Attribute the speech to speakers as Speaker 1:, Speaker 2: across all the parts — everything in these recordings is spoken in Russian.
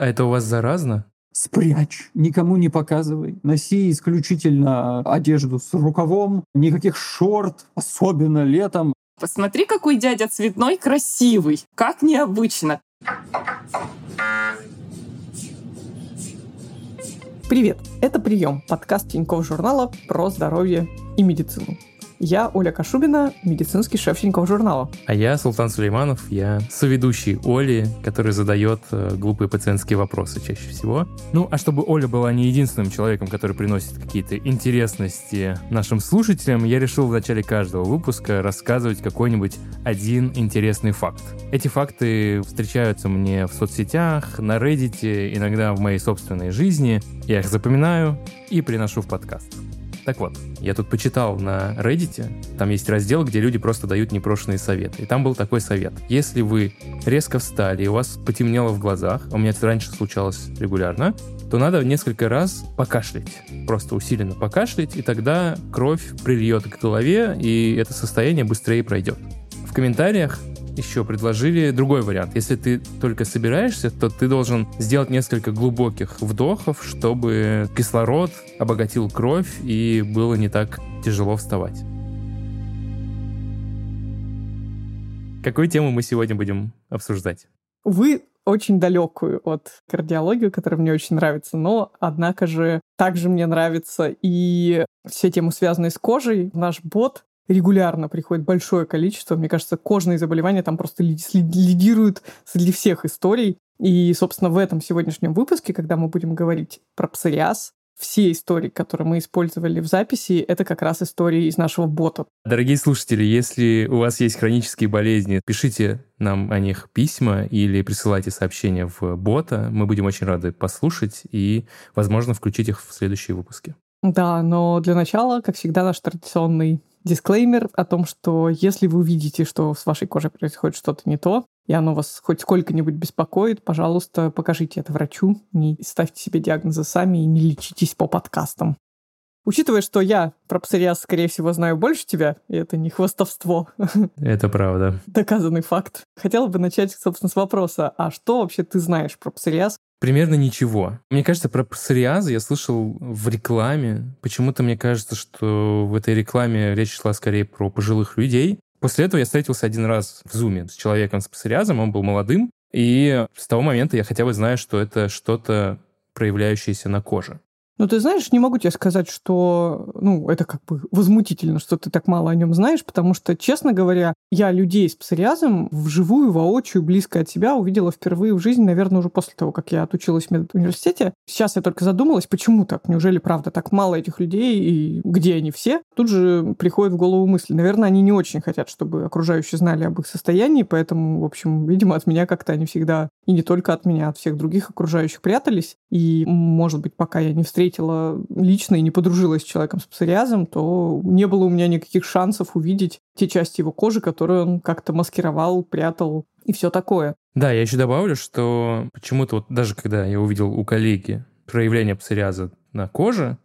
Speaker 1: А это у вас заразно?
Speaker 2: Спрячь, никому не показывай. Носи исключительно одежду с рукавом, никаких шорт, особенно летом.
Speaker 3: Посмотри, какой дядя цветной красивый. Как необычно.
Speaker 4: Привет! Это «Прием» — подкаст Тинькофф журнала про здоровье и медицину. Я Оля Кашубина, медицинский шеф Тинькофф журнала.
Speaker 1: А я Султан Сулейманов, я соведущий Оли, который задает э, глупые пациентские вопросы чаще всего. Ну, а чтобы Оля была не единственным человеком, который приносит какие-то интересности нашим слушателям, я решил в начале каждого выпуска рассказывать какой-нибудь один интересный факт. Эти факты встречаются мне в соцсетях, на Reddit, иногда в моей собственной жизни. Я их запоминаю и приношу в подкаст. Так вот, я тут почитал на Reddit, там есть раздел, где люди просто дают непрошенные советы. И там был такой совет. Если вы резко встали, и у вас потемнело в глазах, а у меня это раньше случалось регулярно, то надо несколько раз покашлять. Просто усиленно покашлять, и тогда кровь прильет к голове, и это состояние быстрее пройдет. В комментариях еще предложили другой вариант. Если ты только собираешься, то ты должен сделать несколько глубоких вдохов, чтобы кислород обогатил кровь и было не так тяжело вставать. Какую тему мы сегодня будем обсуждать?
Speaker 4: Вы очень далекую от кардиологии, которая мне очень нравится, но, однако же, также мне нравится и все темы, связанные с кожей. Наш бот регулярно приходит большое количество. Мне кажется, кожные заболевания там просто лидируют среди всех историй. И, собственно, в этом сегодняшнем выпуске, когда мы будем говорить про псориаз, все истории, которые мы использовали в записи, это как раз истории из нашего бота.
Speaker 1: Дорогие слушатели, если у вас есть хронические болезни, пишите нам о них письма или присылайте сообщения в бота. Мы будем очень рады послушать и, возможно, включить их в следующие выпуски.
Speaker 4: Да, но для начала, как всегда, наш традиционный дисклеймер о том, что если вы увидите, что с вашей кожей происходит что-то не то, и оно вас хоть сколько-нибудь беспокоит, пожалуйста, покажите это врачу, не ставьте себе диагнозы сами и не лечитесь по подкастам. Учитывая, что я про псориаз, скорее всего, знаю больше тебя, и это не хвостовство.
Speaker 1: Это правда.
Speaker 4: Доказанный факт. Хотела бы начать, собственно, с вопроса, а что вообще ты знаешь про псориаз?
Speaker 1: Примерно ничего. Мне кажется, про псориазы я слышал в рекламе. Почему-то мне кажется, что в этой рекламе речь шла скорее про пожилых людей. После этого я встретился один раз в Зуме с человеком с псориазом, он был молодым, и с того момента я хотя бы знаю, что это что-то проявляющееся на коже.
Speaker 4: Ну, ты знаешь, не могу тебе сказать, что, ну, это как бы возмутительно, что ты так мало о нем знаешь, потому что, честно говоря, я людей с псориазом вживую, воочию, близко от себя увидела впервые в жизни, наверное, уже после того, как я отучилась в медуниверситете. Сейчас я только задумалась, почему так? Неужели, правда, так мало этих людей, и где они все? Тут же приходит в голову мысль. Наверное, они не очень хотят, чтобы окружающие знали об их состоянии, поэтому, в общем, видимо, от меня как-то они всегда, и не только от меня, от всех других окружающих прятались. И, может быть, пока я не встретила встретила лично и не подружилась с человеком с псориазом, то не было у меня никаких шансов увидеть те части его кожи, которые он как-то маскировал, прятал и все такое.
Speaker 1: Да, я еще добавлю, что почему-то вот даже когда я увидел у коллеги проявление псориаза на коже,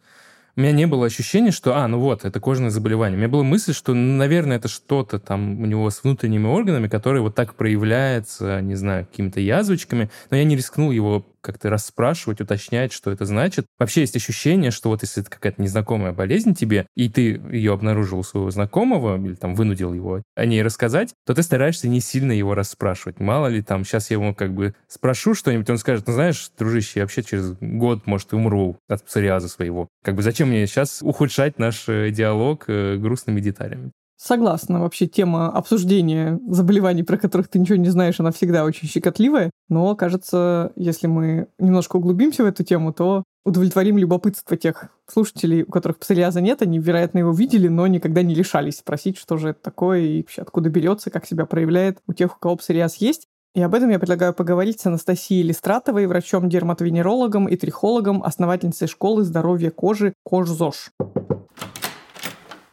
Speaker 1: у меня не было ощущения, что, а, ну вот, это кожное заболевание. У меня была мысль, что, наверное, это что-то там у него с внутренними органами, которое вот так проявляется, не знаю, какими-то язвочками. Но я не рискнул его как-то расспрашивать, уточнять, что это значит. Вообще есть ощущение, что вот если это какая-то незнакомая болезнь тебе, и ты ее обнаружил у своего знакомого, или там вынудил его о ней рассказать, то ты стараешься не сильно его расспрашивать. Мало ли там, сейчас я ему как бы спрошу что-нибудь, он скажет, ну знаешь, дружище, я вообще через год, может, умру от псориаза своего. Как бы зачем мне сейчас ухудшать наш э, диалог э, грустными деталями?
Speaker 4: Согласна. Вообще тема обсуждения заболеваний, про которых ты ничего не знаешь, она всегда очень щекотливая. Но, кажется, если мы немножко углубимся в эту тему, то удовлетворим любопытство тех слушателей, у которых псориаза нет, они, вероятно, его видели, но никогда не лишались спросить, что же это такое и вообще откуда берется, как себя проявляет у тех, у кого псориаз есть. И об этом я предлагаю поговорить с Анастасией Листратовой, врачом-дерматовенерологом и трихологом, основательницей школы здоровья кожи Кожзош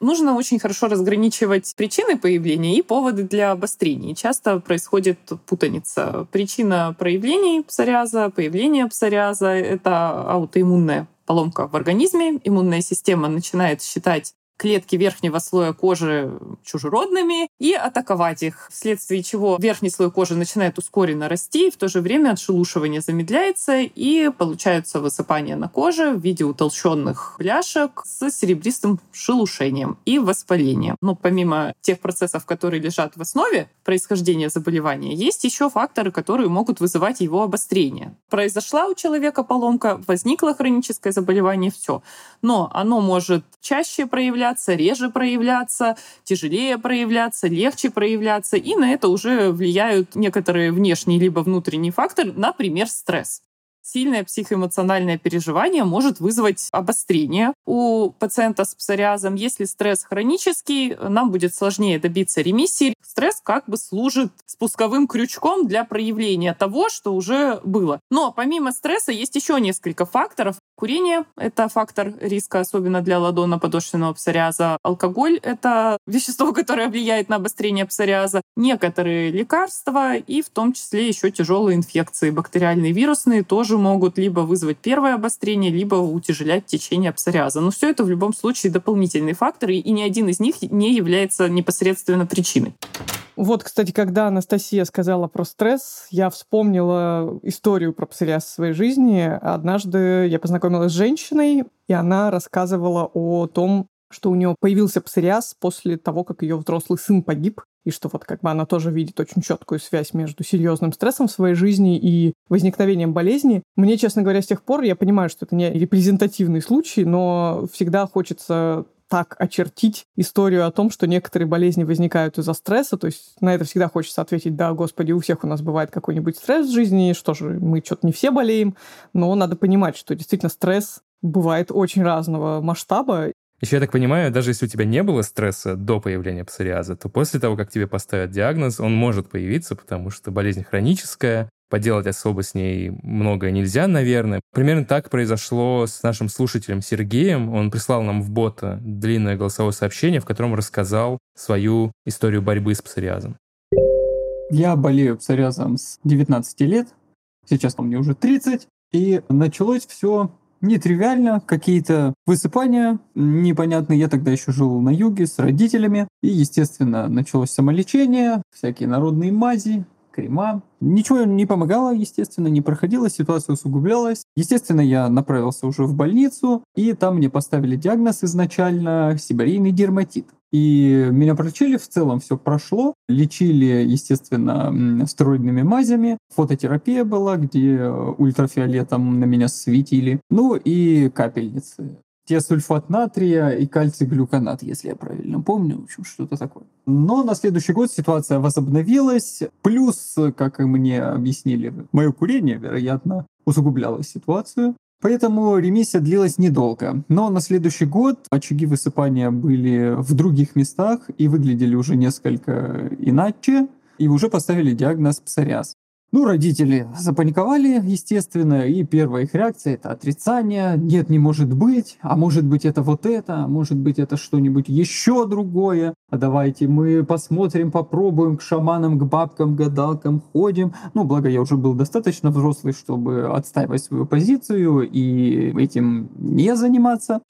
Speaker 3: нужно очень хорошо разграничивать причины появления и поводы для обострений. Часто происходит путаница. Причина проявлений псориаза, появления псориаза — это аутоиммунная поломка в организме. Иммунная система начинает считать клетки верхнего слоя кожи чужеродными и атаковать их, вследствие чего верхний слой кожи начинает ускоренно расти, и в то же время отшелушивание замедляется, и получаются высыпания на коже в виде утолщенных бляшек с серебристым шелушением и воспалением. Но помимо тех процессов, которые лежат в основе происхождения заболевания, есть еще факторы, которые могут вызывать его обострение. Произошла у человека поломка, возникло хроническое заболевание, все. Но оно может чаще проявляться проявляться, реже проявляться, тяжелее проявляться, легче проявляться. И на это уже влияют некоторые внешние либо внутренние факторы, например, стресс. Сильное психоэмоциональное переживание может вызвать обострение у пациента с псориазом. Если стресс хронический, нам будет сложнее добиться ремиссии. Стресс как бы служит спусковым крючком для проявления того, что уже было. Но помимо стресса есть еще несколько факторов. Курение — это фактор риска, особенно для ладона подошвенного псориаза. Алкоголь — это вещество, которое влияет на обострение псориаза. Некоторые лекарства и в том числе еще тяжелые инфекции, бактериальные, вирусные, тоже тоже могут либо вызвать первое обострение, либо утяжелять течение псориаза. Но все это в любом случае дополнительные факторы, и ни один из них не является непосредственно причиной.
Speaker 4: Вот, кстати, когда Анастасия сказала про стресс, я вспомнила историю про псориаз в своей жизни. Однажды я познакомилась с женщиной, и она рассказывала о том, что у нее появился псориаз после того, как ее взрослый сын погиб и что вот как бы она тоже видит очень четкую связь между серьезным стрессом в своей жизни и возникновением болезни. Мне, честно говоря, с тех пор я понимаю, что это не репрезентативный случай, но всегда хочется так очертить историю о том, что некоторые болезни возникают из-за стресса. То есть на это всегда хочется ответить, да, господи, у всех у нас бывает какой-нибудь стресс в жизни, что же, мы что-то не все болеем, но надо понимать, что действительно стресс бывает очень разного масштаба,
Speaker 1: еще, я так понимаю, даже если у тебя не было стресса до появления псориаза, то после того, как тебе поставят диагноз, он может появиться, потому что болезнь хроническая, поделать особо с ней многое нельзя, наверное. Примерно так произошло с нашим слушателем Сергеем. Он прислал нам в бота длинное голосовое сообщение, в котором рассказал свою историю борьбы с псориазом.
Speaker 2: Я болею псориазом с 19 лет. Сейчас мне уже 30. И началось все нетривиально, какие-то высыпания непонятные. Я тогда еще жил на юге с родителями. И, естественно, началось самолечение, всякие народные мази, крема. Ничего не помогало, естественно, не проходило, ситуация усугублялась. Естественно, я направился уже в больницу, и там мне поставили диагноз изначально сибирийный дерматит. И меня пролечили, в целом все прошло. Лечили, естественно, стероидными мазями. Фототерапия была, где ультрафиолетом на меня светили. Ну и капельницы сульфат натрия и кальций глюконат, если я правильно помню, в общем, что-то такое. Но на следующий год ситуация возобновилась, плюс, как и мне объяснили, мое курение, вероятно, усугубляло ситуацию. Поэтому ремиссия длилась недолго. Но на следующий год очаги высыпания были в других местах и выглядели уже несколько иначе, и уже поставили диагноз псориаз. Ну, родители запаниковали, естественно, и первая их реакция — это отрицание. Нет, не может быть, а может быть это вот это, а может быть это что-нибудь еще другое. А давайте мы посмотрим, попробуем к шаманам, к бабкам, гадалкам ходим. Ну, благо я уже был достаточно взрослый, чтобы отстаивать свою позицию и этим не заниматься.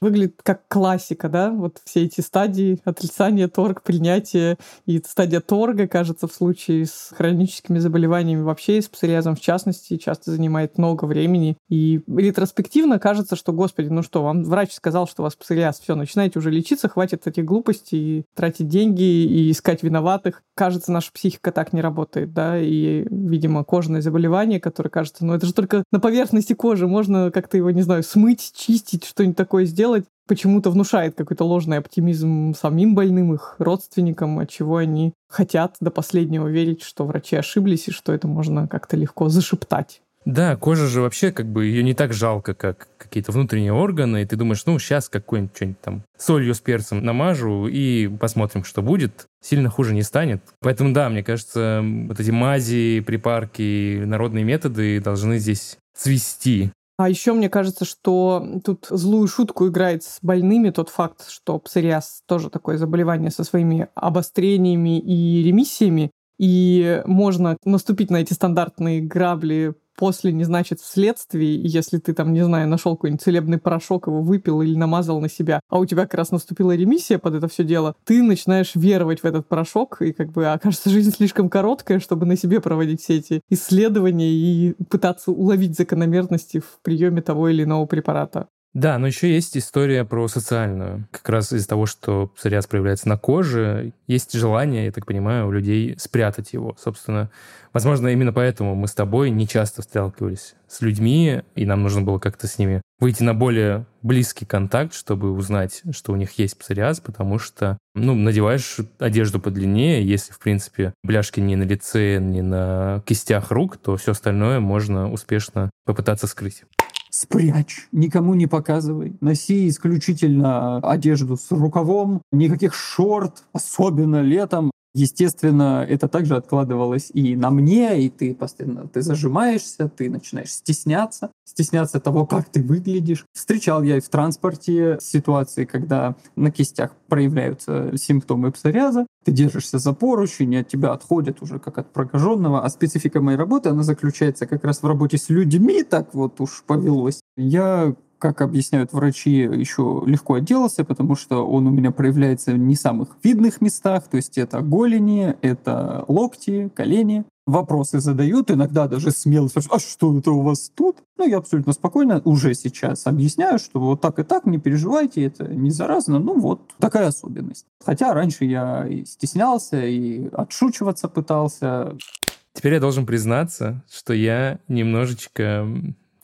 Speaker 4: Выглядит как классика, да? Вот все эти стадии отрицания, торг, принятие. И стадия торга, кажется, в случае с хроническими заболеваниями вообще, и с псориазом в частности, часто занимает много времени. И ретроспективно кажется, что, господи, ну что, вам врач сказал, что у вас псориаз, все, начинайте уже лечиться, хватит этих глупостей, и тратить деньги и искать виноватых. Кажется, наша психика так не работает, да, и, видимо, кожное заболевание, которое кажется, ну это же только на поверхности кожи, можно как-то его, не знаю, смыть, чистить, что-нибудь такое сделать, делать, почему-то внушает какой-то ложный оптимизм самим больным, их родственникам, от чего они хотят до последнего верить, что врачи ошиблись и что это можно как-то легко зашептать.
Speaker 1: Да, кожа же вообще как бы ее не так жалко, как какие-то внутренние органы, и ты думаешь, ну, сейчас какой-нибудь что-нибудь там солью с перцем намажу и посмотрим, что будет. Сильно хуже не станет. Поэтому, да, мне кажется, вот эти мази, припарки, народные методы должны здесь свести
Speaker 4: а еще мне кажется, что тут злую шутку играет с больными тот факт, что псориаз тоже такое заболевание со своими обострениями и ремиссиями, и можно наступить на эти стандартные грабли после не значит вследствие. Если ты там, не знаю, нашел какой-нибудь целебный порошок, его выпил или намазал на себя, а у тебя как раз наступила ремиссия под это все дело, ты начинаешь веровать в этот порошок, и как бы окажется жизнь слишком короткая, чтобы на себе проводить все эти исследования и пытаться уловить закономерности в приеме того или иного препарата.
Speaker 1: Да, но еще есть история про социальную. Как раз из-за того, что псориаз проявляется на коже, есть желание, я так понимаю, у людей спрятать его. Собственно, возможно, именно поэтому мы с тобой не часто сталкивались с людьми, и нам нужно было как-то с ними выйти на более близкий контакт, чтобы узнать, что у них есть псориаз, потому что, ну, надеваешь одежду подлиннее, если, в принципе, бляшки не на лице, не на кистях рук, то все остальное можно успешно попытаться скрыть
Speaker 2: спрячь, никому не показывай. Носи исключительно одежду с рукавом, никаких шорт, особенно летом. Естественно, это также откладывалось и на мне, и ты постоянно ты зажимаешься, ты начинаешь стесняться, стесняться того, как ты выглядишь. Встречал я и в транспорте ситуации, когда на кистях проявляются симптомы псориаза, ты держишься за поручень, от тебя отходят уже как от прокаженного. А специфика моей работы, она заключается как раз в работе с людьми, так вот уж повелось. Я как объясняют врачи, еще легко отделался, потому что он у меня проявляется в не самых видных местах, то есть это голени, это локти, колени. Вопросы задают, иногда даже смело спрашивают, а что это у вас тут? Ну, я абсолютно спокойно уже сейчас объясняю, что вот так и так, не переживайте, это не заразно, ну вот такая особенность. Хотя раньше я и стеснялся, и отшучиваться пытался.
Speaker 1: Теперь я должен признаться, что я немножечко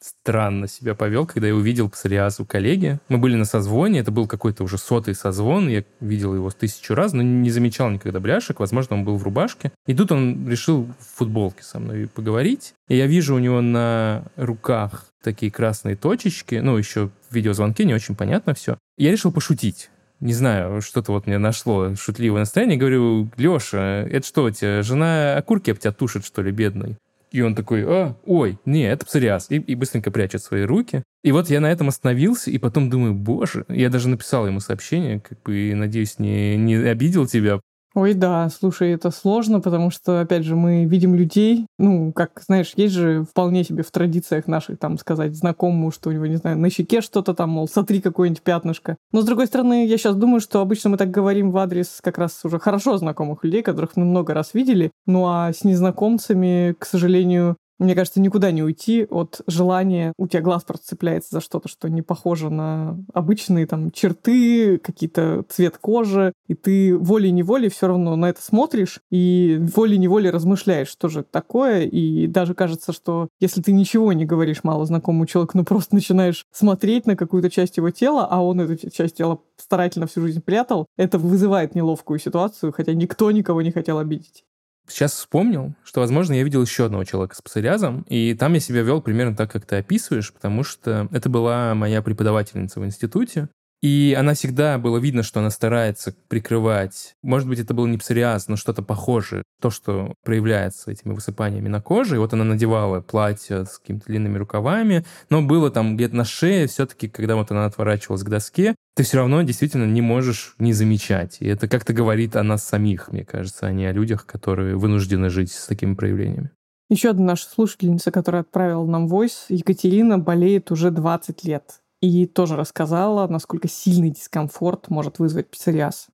Speaker 1: странно себя повел, когда я увидел псориаз у коллеги. Мы были на созвоне, это был какой-то уже сотый созвон, я видел его тысячу раз, но не замечал никогда бляшек, возможно, он был в рубашке. И тут он решил в футболке со мной поговорить, и я вижу у него на руках такие красные точечки, ну, еще в видеозвонке не очень понятно все. Я решил пошутить не знаю, что-то вот мне нашло шутливое настроение. Говорю, Леша, это что у тебя, жена окурки об тебя тушит, что ли, бедный? И он такой, а, ой, не, это псориаз. И, и быстренько прячет свои руки. И вот я на этом остановился, и потом думаю, боже, я даже написал ему сообщение, как бы, надеюсь, не, не обидел тебя.
Speaker 4: Ой, да, слушай, это сложно, потому что, опять же, мы видим людей, ну, как, знаешь, есть же вполне себе в традициях наших, там, сказать знакомому, что у него, не знаю, на щеке что-то там, мол, сотри какое-нибудь пятнышко. Но, с другой стороны, я сейчас думаю, что обычно мы так говорим в адрес как раз уже хорошо знакомых людей, которых мы много раз видели, ну, а с незнакомцами, к сожалению, мне кажется, никуда не уйти от желания, у тебя глаз просто цепляется за что-то, что не похоже на обычные там черты, какие-то цвет кожи, и ты волей-неволей все равно на это смотришь и волей-неволей размышляешь, что же это такое, и даже кажется, что если ты ничего не говоришь мало знакомому человеку, ну просто начинаешь смотреть на какую-то часть его тела, а он эту часть тела старательно всю жизнь прятал, это вызывает неловкую ситуацию, хотя никто никого не хотел обидеть.
Speaker 1: Сейчас вспомнил, что, возможно, я видел еще одного человека с псориазом, и там я себя вел примерно так, как ты описываешь, потому что это была моя преподавательница в институте, и она всегда было видно, что она старается прикрывать. Может быть, это был не псориаз, но что-то похожее. То, что проявляется этими высыпаниями на коже. И вот она надевала платье с какими-то длинными рукавами. Но было там где-то на шее все-таки, когда вот она отворачивалась к доске, ты все равно действительно не можешь не замечать. И это как-то говорит о нас самих, мне кажется, а не о людях, которые вынуждены жить с такими проявлениями.
Speaker 4: Еще одна наша слушательница, которая отправила нам войс, Екатерина, болеет уже 20 лет и тоже рассказала, насколько сильный дискомфорт может вызвать псориаз.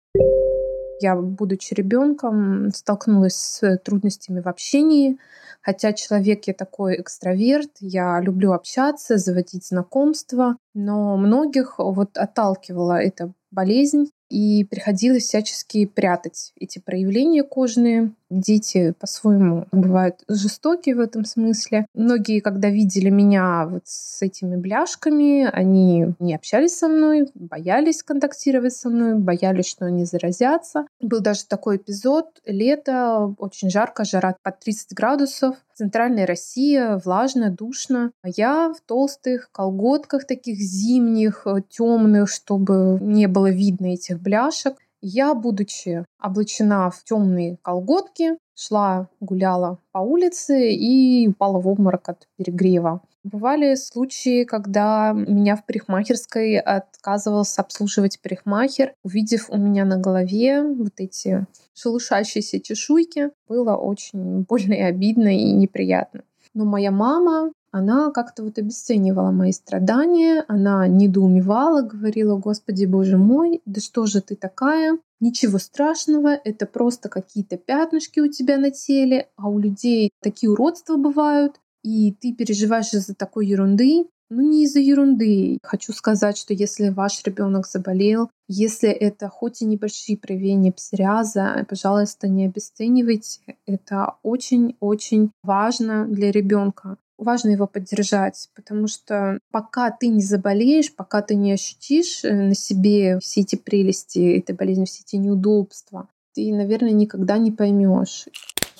Speaker 5: Я, будучи ребенком, столкнулась с трудностями в общении, хотя человек я такой экстраверт, я люблю общаться, заводить знакомства, но многих вот отталкивала эта болезнь, и приходилось всячески прятать эти проявления кожные. Дети по-своему бывают жестокие в этом смысле. Многие, когда видели меня вот с этими бляшками, они не общались со мной, боялись контактировать со мной, боялись, что они заразятся. Был даже такой эпизод. Лето, очень жарко, жара под 30 градусов. Центральная Россия, влажно, душно. Я в толстых колготках таких зимних, темных, чтобы не было видно этих бляшек. Я, будучи облачена в темные колготки, шла, гуляла по улице и упала в обморок от перегрева. Бывали случаи, когда меня в парикмахерской отказывался обслуживать парикмахер, увидев у меня на голове вот эти шелушащиеся чешуйки. Было очень больно и обидно и неприятно. Но моя мама, она как-то вот обесценивала мои страдания, она недоумевала, говорила, Господи, Боже мой, да что же ты такая? Ничего страшного, это просто какие-то пятнышки у тебя на теле, а у людей такие уродства бывают, и ты переживаешь из-за такой ерунды. Ну, не из-за ерунды. Хочу сказать, что если ваш ребенок заболел, если это хоть и небольшие проявления псориаза, пожалуйста, не обесценивайте. Это очень-очень важно для ребенка. Важно его поддержать, потому что пока ты не заболеешь, пока ты не ощутишь э, на себе все эти прелести этой болезни, все эти неудобства, ты, наверное, никогда не поймешь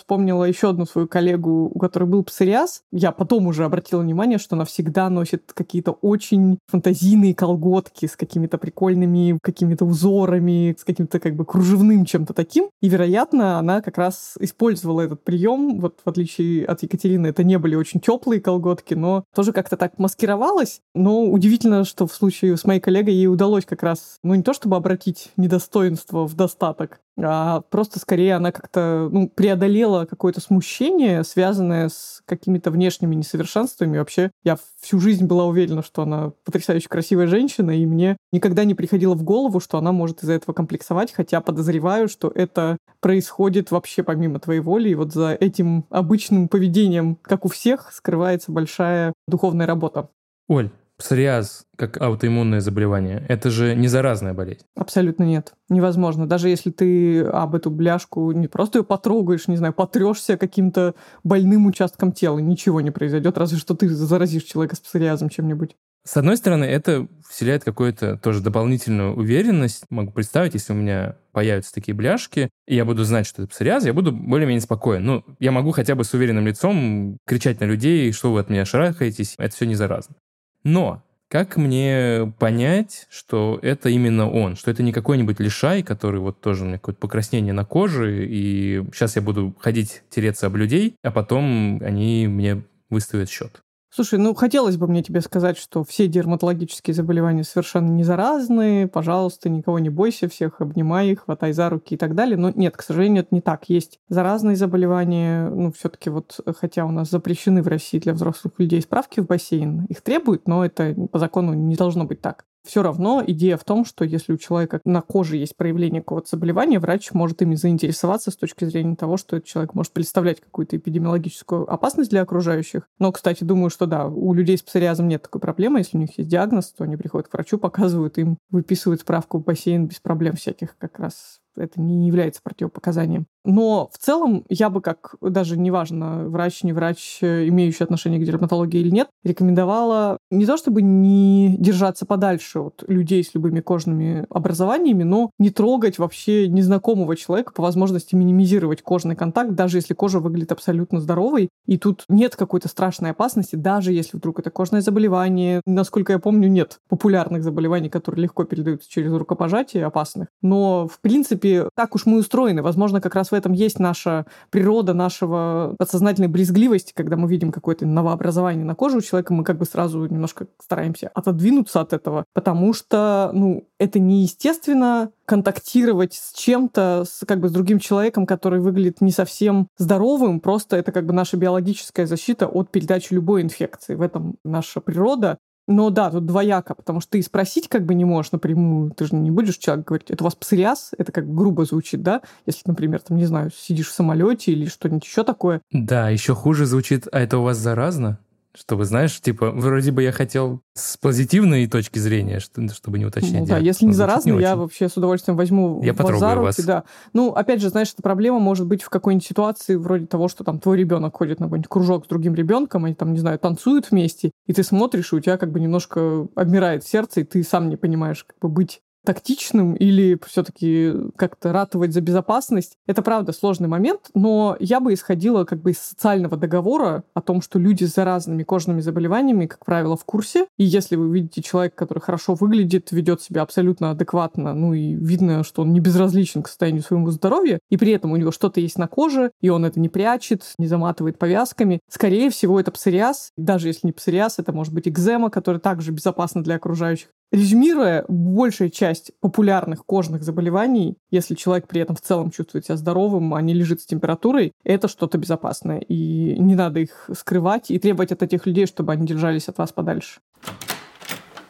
Speaker 4: вспомнила еще одну свою коллегу, у которой был псориаз. Я потом уже обратила внимание, что она всегда носит какие-то очень фантазийные колготки с какими-то прикольными какими-то узорами, с каким-то как бы кружевным чем-то таким. И, вероятно, она как раз использовала этот прием. Вот в отличие от Екатерины, это не были очень теплые колготки, но тоже как-то так маскировалась. Но удивительно, что в случае с моей коллегой ей удалось как раз, ну не то чтобы обратить недостоинство в достаток, а просто скорее она как-то ну, преодолела какое-то смущение, связанное с какими-то внешними несовершенствами. Вообще, я всю жизнь была уверена, что она потрясающе красивая женщина, и мне никогда не приходило в голову, что она может из-за этого комплексовать, хотя подозреваю, что это происходит вообще помимо твоей воли, и вот за этим обычным поведением, как у всех, скрывается большая духовная работа.
Speaker 1: Оль, Псориаз как аутоиммунное заболевание, это же не заразная болезнь.
Speaker 4: Абсолютно нет. Невозможно. Даже если ты об эту бляшку не просто ее потрогаешь, не знаю, потрешься каким-то больным участком тела, ничего не произойдет, разве что ты заразишь человека с псориазом чем-нибудь.
Speaker 1: С одной стороны, это вселяет какую-то тоже дополнительную уверенность. Могу представить, если у меня появятся такие бляшки, и я буду знать, что это псориаз, я буду более-менее спокоен. Ну, я могу хотя бы с уверенным лицом кричать на людей, что вы от меня шарахаетесь, это все не заразно. Но как мне понять, что это именно он, что это не какой-нибудь лишай, который вот тоже у меня какое-то покраснение на коже, и сейчас я буду ходить тереться об людей, а потом они мне выставят счет.
Speaker 4: Слушай, ну хотелось бы мне тебе сказать, что все дерматологические заболевания совершенно не заразные. Пожалуйста, никого не бойся, всех обнимай, хватай за руки и так далее. Но нет, к сожалению, это не так. Есть заразные заболевания. Ну, все-таки вот, хотя у нас запрещены в России для взрослых людей справки в бассейн, их требуют, но это по закону не должно быть так. Все равно идея в том, что если у человека на коже есть проявление какого-то заболевания, врач может ими заинтересоваться с точки зрения того, что этот человек может представлять какую-то эпидемиологическую опасность для окружающих. Но, кстати, думаю, что да, у людей с псориазом нет такой проблемы. Если у них есть диагноз, то они приходят к врачу, показывают им, выписывают справку в бассейн без проблем всяких как раз это не является противопоказанием. Но в целом я бы, как даже неважно, врач, не врач, имеющий отношение к дерматологии или нет, рекомендовала не то чтобы не держаться подальше от людей с любыми кожными образованиями, но не трогать вообще незнакомого человека, по возможности минимизировать кожный контакт, даже если кожа выглядит абсолютно здоровой. И тут нет какой-то страшной опасности, даже если вдруг это кожное заболевание. Насколько я помню, нет популярных заболеваний, которые легко передаются через рукопожатие, опасных. Но, в принципе, так уж мы устроены. Возможно, как раз в этом есть наша природа нашего подсознательной брезгливости, когда мы видим какое-то новообразование на коже у человека, мы как бы сразу немножко стараемся отодвинуться от этого, потому что, ну, это неестественно контактировать с чем-то, с, как бы с другим человеком, который выглядит не совсем здоровым, просто это как бы наша биологическая защита от передачи любой инфекции. В этом наша природа. Но да, тут двояко, потому что ты спросить как бы не можешь напрямую, ты же не будешь человек говорить, это у вас псориаз, это как грубо звучит, да? Если, например, там, не знаю, сидишь в самолете или что-нибудь еще такое.
Speaker 1: Да, еще хуже звучит, а это у вас заразно? Чтобы, знаешь, типа, вроде бы я хотел с позитивной точки зрения, чтобы не уточнять.
Speaker 4: Ну, да, если не заразно, не я вообще с удовольствием возьму
Speaker 1: я
Speaker 4: вас за руки.
Speaker 1: Вас.
Speaker 4: Да. Ну, опять же, знаешь, эта проблема может быть в какой-нибудь ситуации вроде того, что там твой ребенок ходит на какой-нибудь кружок с другим ребенком, они там, не знаю, танцуют вместе, и ты смотришь, и у тебя как бы немножко обмирает сердце, и ты сам не понимаешь, как бы быть тактичным или все-таки как-то ратовать за безопасность. Это правда сложный момент, но я бы исходила как бы из социального договора о том, что люди с заразными кожными заболеваниями, как правило, в курсе. И если вы видите человека, который хорошо выглядит, ведет себя абсолютно адекватно, ну и видно, что он не безразличен к состоянию своего здоровья, и при этом у него что-то есть на коже, и он это не прячет, не заматывает повязками, скорее всего, это псориаз. Даже если не псориаз, это может быть экзема, которая также безопасна для окружающих. Резюмируя, большая часть популярных кожных заболеваний, если человек при этом в целом чувствует себя здоровым, а не лежит с температурой, это что-то безопасное. И не надо их скрывать и требовать от этих людей, чтобы они держались от вас подальше.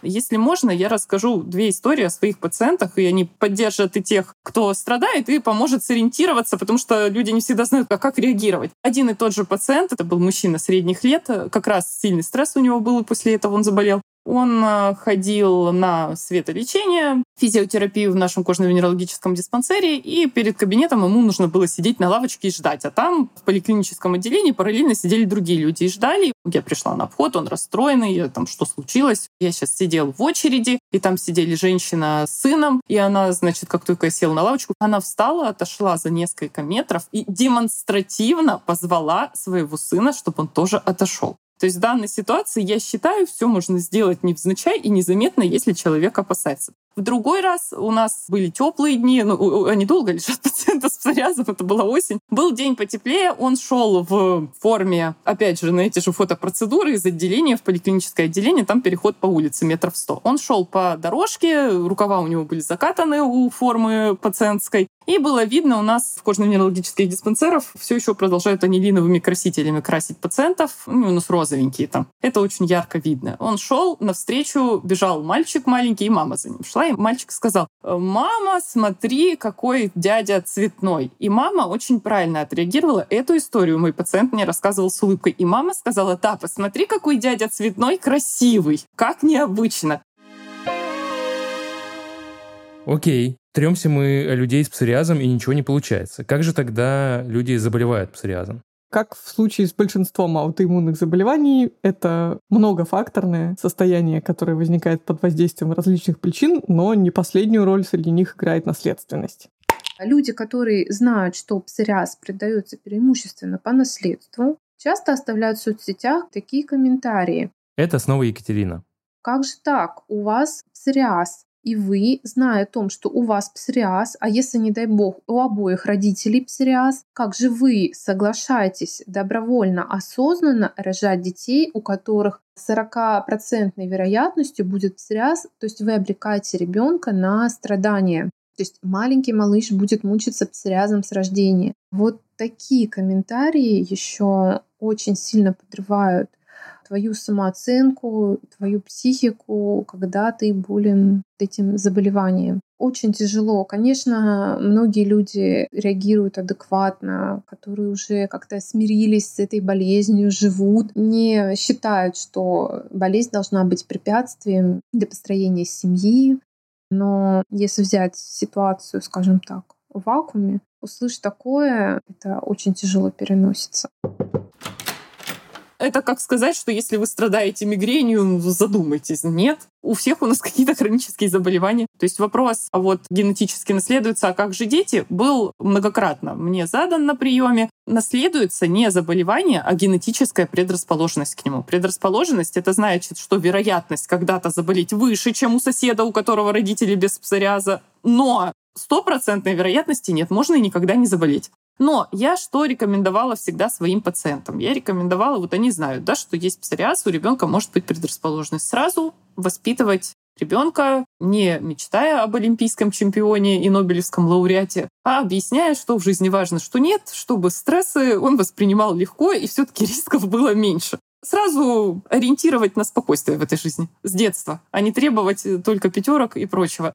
Speaker 3: Если можно, я расскажу две истории о своих пациентах, и они поддержат и тех, кто страдает, и поможет сориентироваться, потому что люди не всегда знают, как, как реагировать. Один и тот же пациент, это был мужчина средних лет, как раз сильный стресс у него был, и после этого он заболел. Он э, ходил на светолечение, физиотерапию в нашем кожно-венерологическом диспансере, и перед кабинетом ему нужно было сидеть на лавочке и ждать. А там в поликлиническом отделении параллельно сидели другие люди и ждали. Я пришла на вход, он расстроенный, я, там что случилось. Я сейчас сидел в очереди, и там сидели женщина с сыном, и она, значит, как только я сел на лавочку, она встала, отошла за несколько метров и демонстративно позвала своего сына, чтобы он тоже отошел. То есть в данной ситуации, я считаю, все можно сделать невзначай и незаметно, если человек опасается. В другой раз у нас были теплые дни, ну, они долго лежат пациента с псориазом, это была осень. Был день потеплее, он шел в форме, опять же, на эти же фотопроцедуры из отделения в поликлиническое отделение, там переход по улице метров сто. Он шел по дорожке, рукава у него были закатаны у формы пациентской, и было видно у нас в кожно-венерологических диспансерах все еще продолжают анилиновыми красителями красить пациентов. У него у нас розовенькие там. Это очень ярко видно. Он шел навстречу, бежал мальчик маленький, и мама за ним шла. И мальчик сказал, мама, смотри, какой дядя цветной. И мама очень правильно отреагировала. Эту историю мой пациент мне рассказывал с улыбкой. И мама сказала, да, посмотри, какой дядя цветной красивый. Как необычно.
Speaker 1: Окей, тремся мы людей с псориазом, и ничего не получается. Как же тогда люди заболевают псориазом?
Speaker 4: Как в случае с большинством аутоиммунных заболеваний, это многофакторное состояние, которое возникает под воздействием различных причин, но не последнюю роль среди них играет наследственность.
Speaker 5: Люди, которые знают, что псориаз передается преимущественно по наследству, часто оставляют в соцсетях такие комментарии.
Speaker 1: Это снова Екатерина.
Speaker 5: Как же так? У вас псориаз, и вы, зная о том, что у вас псориаз, а если, не дай бог, у обоих родителей псориаз, как же вы соглашаетесь добровольно, осознанно рожать детей, у которых 40% вероятностью будет псориаз, то есть вы облекаете ребенка на страдания. То есть маленький малыш будет мучиться псориазом с рождения. Вот такие комментарии еще очень сильно подрывают твою самооценку, твою психику, когда ты болен этим заболеванием. Очень тяжело. Конечно, многие люди реагируют адекватно, которые уже как-то смирились с этой болезнью, живут, не считают, что болезнь должна быть препятствием для построения семьи. Но если взять ситуацию, скажем так, в вакууме, услышать такое, это очень тяжело переносится.
Speaker 3: Это как сказать, что если вы страдаете мигренью, задумайтесь. Нет. У всех у нас какие-то хронические заболевания. То есть вопрос, а вот генетически наследуется, а как же дети, был многократно мне задан на приеме. Наследуется не заболевание, а генетическая предрасположенность к нему. Предрасположенность — это значит, что вероятность когда-то заболеть выше, чем у соседа, у которого родители без псориаза. Но стопроцентной вероятности нет, можно и никогда не заболеть. Но я что рекомендовала всегда своим пациентам? Я рекомендовала, вот они знают, да, что есть псориаз, у ребенка может быть предрасположенность. Сразу воспитывать ребенка, не мечтая об олимпийском чемпионе и нобелевском лауреате, а объясняя, что в жизни важно, что нет, чтобы стрессы он воспринимал легко и все-таки рисков было меньше. Сразу ориентировать на спокойствие в этой жизни с детства, а не требовать только пятерок и прочего.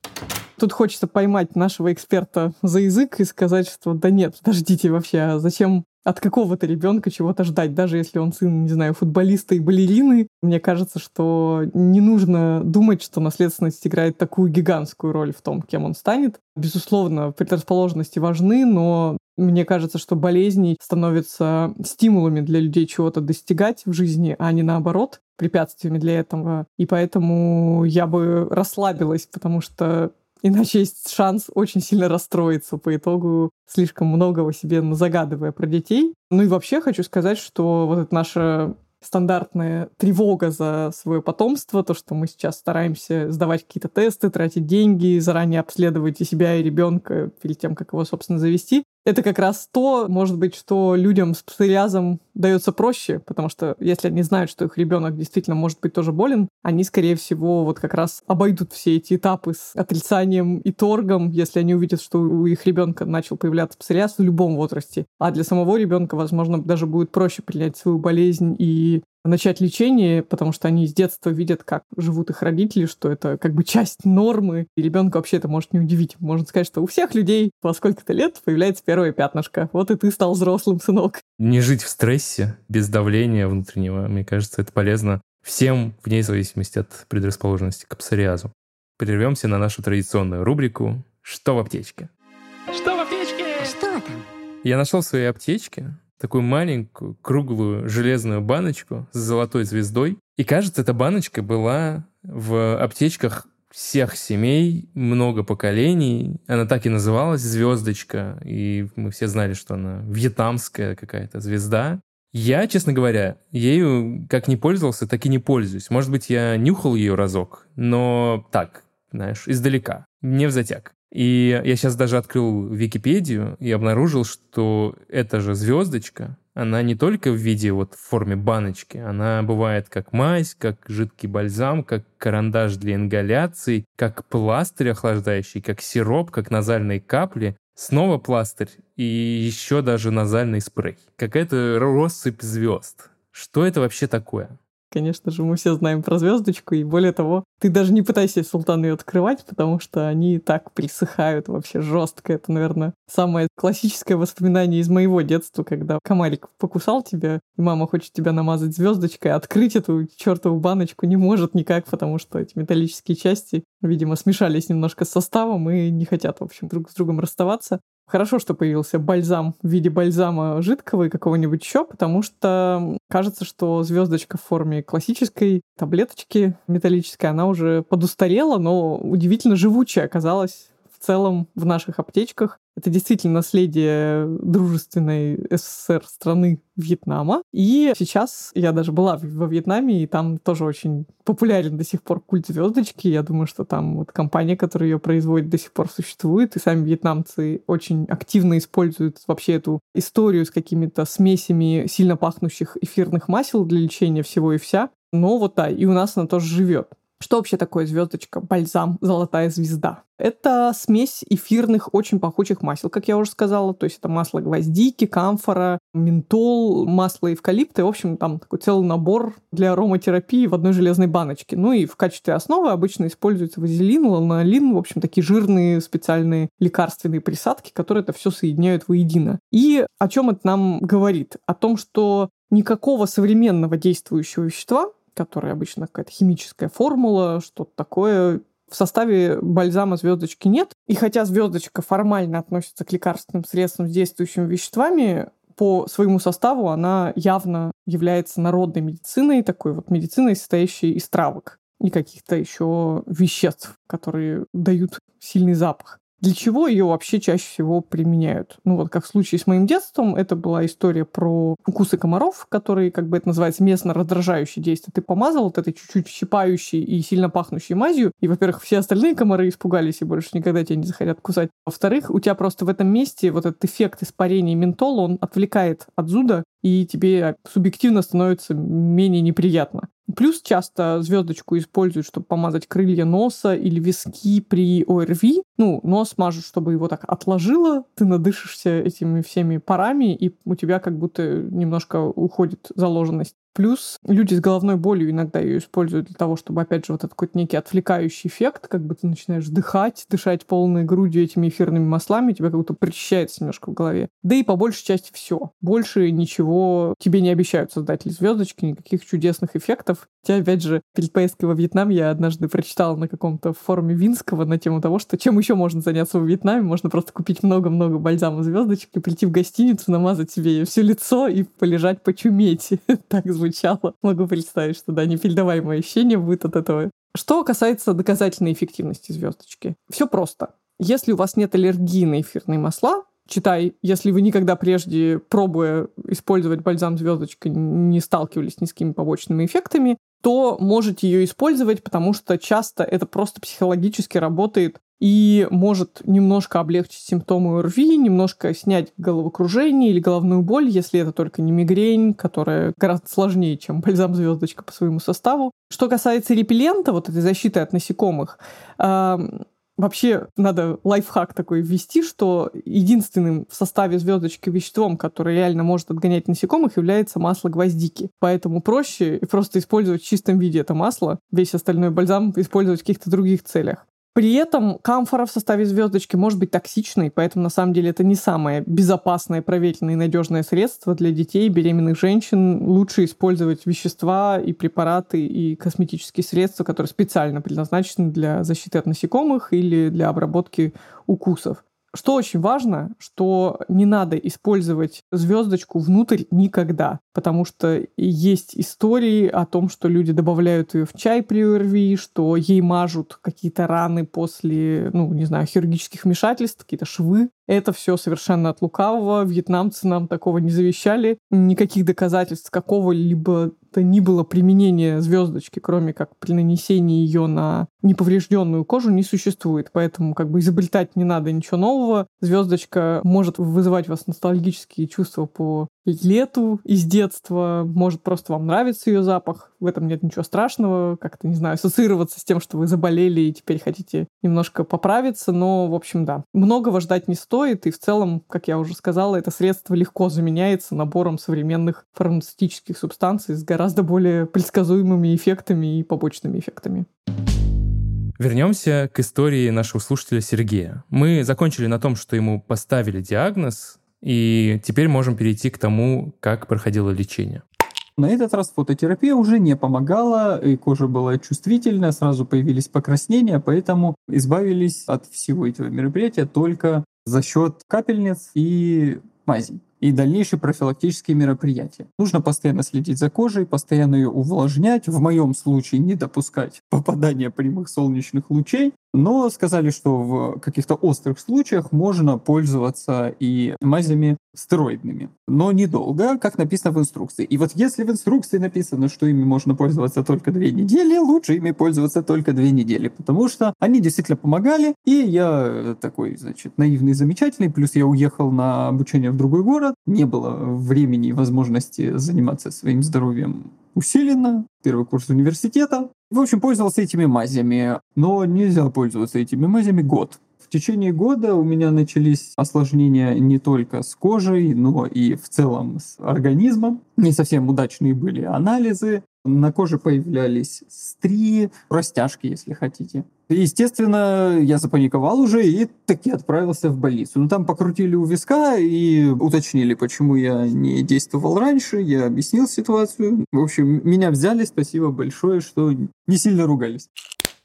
Speaker 4: Тут хочется поймать нашего эксперта за язык и сказать, что да нет, подождите вообще, а зачем от какого-то ребенка чего-то ждать, даже если он сын, не знаю, футболиста и балерины. Мне кажется, что не нужно думать, что наследственность играет такую гигантскую роль в том, кем он станет. Безусловно, предрасположенности важны, но мне кажется, что болезни становятся стимулами для людей чего-то достигать в жизни, а не наоборот препятствиями для этого. И поэтому я бы расслабилась, потому что Иначе есть шанс очень сильно расстроиться по итогу, слишком многого себе загадывая про детей. Ну и вообще хочу сказать, что вот это наша стандартная тревога за свое потомство, то, что мы сейчас стараемся сдавать какие-то тесты, тратить деньги, заранее обследовать и себя, и ребенка перед тем, как его, собственно, завести. Это как раз то, может быть, что людям с псориазом дается проще, потому что если они знают, что их ребенок действительно может быть тоже болен, они, скорее всего, вот как раз обойдут все эти этапы с отрицанием и торгом, если они увидят, что у их ребенка начал появляться псориаз в любом возрасте. А для самого ребенка, возможно, даже будет проще принять свою болезнь и начать лечение, потому что они с детства видят, как живут их родители, что это как бы часть нормы, и ребенка вообще это может не удивить. Можно сказать, что у всех людей во сколько-то лет появляется первое пятнышко. Вот и ты стал взрослым, сынок.
Speaker 1: Не жить в стрессе, без давления внутреннего, мне кажется, это полезно всем, вне зависимости от предрасположенности к псориазу. Прервемся на нашу традиционную рубрику «Что в аптечке?».
Speaker 6: Что в аптечке? Что там?
Speaker 1: Я нашел в своей аптечке такую маленькую круглую железную баночку с золотой звездой. И кажется, эта баночка была в аптечках всех семей, много поколений. Она так и называлась «Звездочка». И мы все знали, что она вьетнамская какая-то звезда. Я, честно говоря, ею как не пользовался, так и не пользуюсь. Может быть, я нюхал ее разок, но так, знаешь, издалека, не в затяг. И я сейчас даже открыл Википедию и обнаружил, что эта же звездочка, она не только в виде вот в форме баночки, она бывает как мазь, как жидкий бальзам, как карандаш для ингаляций, как пластырь охлаждающий, как сироп, как назальные капли, снова пластырь и еще даже назальный спрей. Какая-то россыпь звезд. Что это вообще такое?
Speaker 4: Конечно же, мы все знаем про звездочку, и более того, ты даже не пытайся, Султан, ее открывать, потому что они так присыхают вообще жестко. Это, наверное, самое классическое воспоминание из моего детства, когда комарик покусал тебя, и мама хочет тебя намазать звездочкой, а открыть эту чертову баночку не может никак, потому что эти металлические части, видимо, смешались немножко с составом и не хотят, в общем, друг с другом расставаться. Хорошо, что появился бальзам в виде бальзама жидкого и какого-нибудь еще, потому что кажется, что звездочка в форме классической таблеточки металлической, она уже подустарела, но удивительно живучая оказалась в целом в наших аптечках. Это действительно наследие дружественной СССР страны Вьетнама. И сейчас я даже была во Вьетнаме, и там тоже очень популярен до сих пор культ звездочки. Я думаю, что там вот компания, которая ее производит, до сих пор существует, и сами вьетнамцы очень активно используют вообще эту историю с какими-то смесями сильно пахнущих эфирных масел для лечения всего и вся. Но вот да, и у нас она тоже живет. Что вообще такое звездочка, бальзам, золотая звезда? Это смесь эфирных, очень пахучих масел, как я уже сказала. То есть это масло гвоздики, камфора, ментол, масло эвкалипта. В общем, там такой целый набор для ароматерапии в одной железной баночке. Ну и в качестве основы обычно используется вазелин, ланолин, в общем, такие жирные специальные лекарственные присадки, которые это все соединяют воедино. И о чем это нам говорит? О том, что никакого современного действующего вещества которая обычно какая-то химическая формула, что-то такое. В составе бальзама звездочки нет. И хотя звездочка формально относится к лекарственным средствам с действующими веществами, по своему составу она явно является народной медициной, такой вот медициной, состоящей из травок и каких-то еще веществ, которые дают сильный запах. Для чего ее вообще чаще всего применяют? Ну вот как в случае с моим детством, это была история про укусы комаров, которые, как бы это называется, местно раздражающие действия. Ты помазал вот этой чуть-чуть щипающей и сильно пахнущей мазью, и, во-первых, все остальные комары испугались и больше никогда тебя не захотят кусать. Во-вторых, у тебя просто в этом месте вот этот эффект испарения ментола, он отвлекает от зуда, и тебе субъективно становится менее неприятно. Плюс часто звездочку используют, чтобы помазать крылья носа или виски при ОРВИ. Ну, нос мажут, чтобы его так отложило, ты надышишься этими всеми парами, и у тебя как будто немножко уходит заложенность. Плюс люди с головной болью иногда ее используют для того, чтобы, опять же, вот этот какой-то некий отвлекающий эффект, как бы ты начинаешь дыхать, дышать полной грудью этими эфирными маслами, тебя как будто причащается немножко в голове. Да и по большей части все. Больше ничего тебе не обещают создатели звездочки, никаких чудесных эффектов. Хотя, опять же, перед поездкой во Вьетнам я однажды прочитала на каком-то форуме Винского на тему того, что чем еще можно заняться во Вьетнаме, можно просто купить много-много бальзама звездочек и прийти в гостиницу, намазать себе все лицо и полежать, почуметь. так звучало. Могу представить, что да, непередаваемое ощущение будет от этого. Что касается доказательной эффективности звездочки. Все просто. Если у вас нет аллергии на эфирные масла, читай, если вы никогда прежде, пробуя использовать бальзам звездочка, не сталкивались ни с какими побочными эффектами, то можете ее использовать, потому что часто это просто психологически работает и может немножко облегчить симптомы ОРВИ, немножко снять головокружение или головную боль, если это только не мигрень, которая гораздо сложнее, чем бальзам звездочка по своему составу. Что касается репеллента, вот этой защиты от насекомых, Вообще, надо лайфхак такой ввести, что единственным в составе звездочки веществом, которое реально может отгонять насекомых, является масло гвоздики. Поэтому проще просто использовать в чистом виде это масло, весь остальной бальзам использовать в каких-то других целях. При этом камфора в составе звездочки может быть токсичной, поэтому на самом деле это не самое безопасное, проверенное и надежное средство для детей, беременных женщин. Лучше использовать вещества и препараты и косметические средства, которые специально предназначены для защиты от насекомых или для обработки укусов. Что очень важно, что не надо использовать звездочку внутрь никогда, потому что есть истории о том, что люди добавляют ее в чай при ОРВИ, что ей мажут какие-то раны после, ну, не знаю, хирургических вмешательств, какие-то швы. Это все совершенно от лукавого. Вьетнамцы нам такого не завещали. Никаких доказательств какого-либо то ни было применения звездочки, кроме как при нанесении ее на неповрежденную кожу, не существует. Поэтому как бы изобретать не надо ничего нового. Звездочка может вызывать у вас ностальгические чувства по лету из детства. Может, просто вам нравится ее запах. В этом нет ничего страшного. Как-то, не знаю, ассоциироваться с тем, что вы заболели и теперь хотите немножко поправиться. Но, в общем, да. Многого ждать не стоит. И в целом, как я уже сказала, это средство легко заменяется набором современных фармацевтических субстанций с гораздо более предсказуемыми эффектами и побочными эффектами.
Speaker 1: Вернемся к истории нашего слушателя Сергея. Мы закончили на том, что ему поставили диагноз, и теперь можем перейти к тому, как проходило лечение.
Speaker 2: На этот раз фототерапия уже не помогала, и кожа была чувствительная, сразу появились покраснения, поэтому избавились от всего этого мероприятия только за счет капельниц и мазей и дальнейшие профилактические мероприятия. Нужно постоянно следить за кожей, постоянно ее увлажнять, в моем случае не допускать попадания прямых солнечных лучей, но сказали, что в каких-то острых случаях можно пользоваться и мазями стероидными, но недолго, как написано в инструкции. И вот если в инструкции написано, что ими можно пользоваться только две недели, лучше ими пользоваться только две недели, потому что они действительно помогали, и я такой, значит, наивный, замечательный, плюс я уехал на обучение в другой город, не было времени и возможности заниматься своим здоровьем усиленно, первый курс университета. В общем, пользовался этими мазями, но нельзя пользоваться этими мазями год. В течение года у меня начались осложнения не только с кожей, но и в целом с организмом. Не совсем удачные были анализы. На коже появлялись стрии, растяжки, если хотите. Естественно, я запаниковал уже и таки отправился в больницу. Но ну, там покрутили у виска и уточнили, почему я не действовал раньше. Я объяснил ситуацию. В общем, меня взяли. Спасибо большое, что не сильно ругались.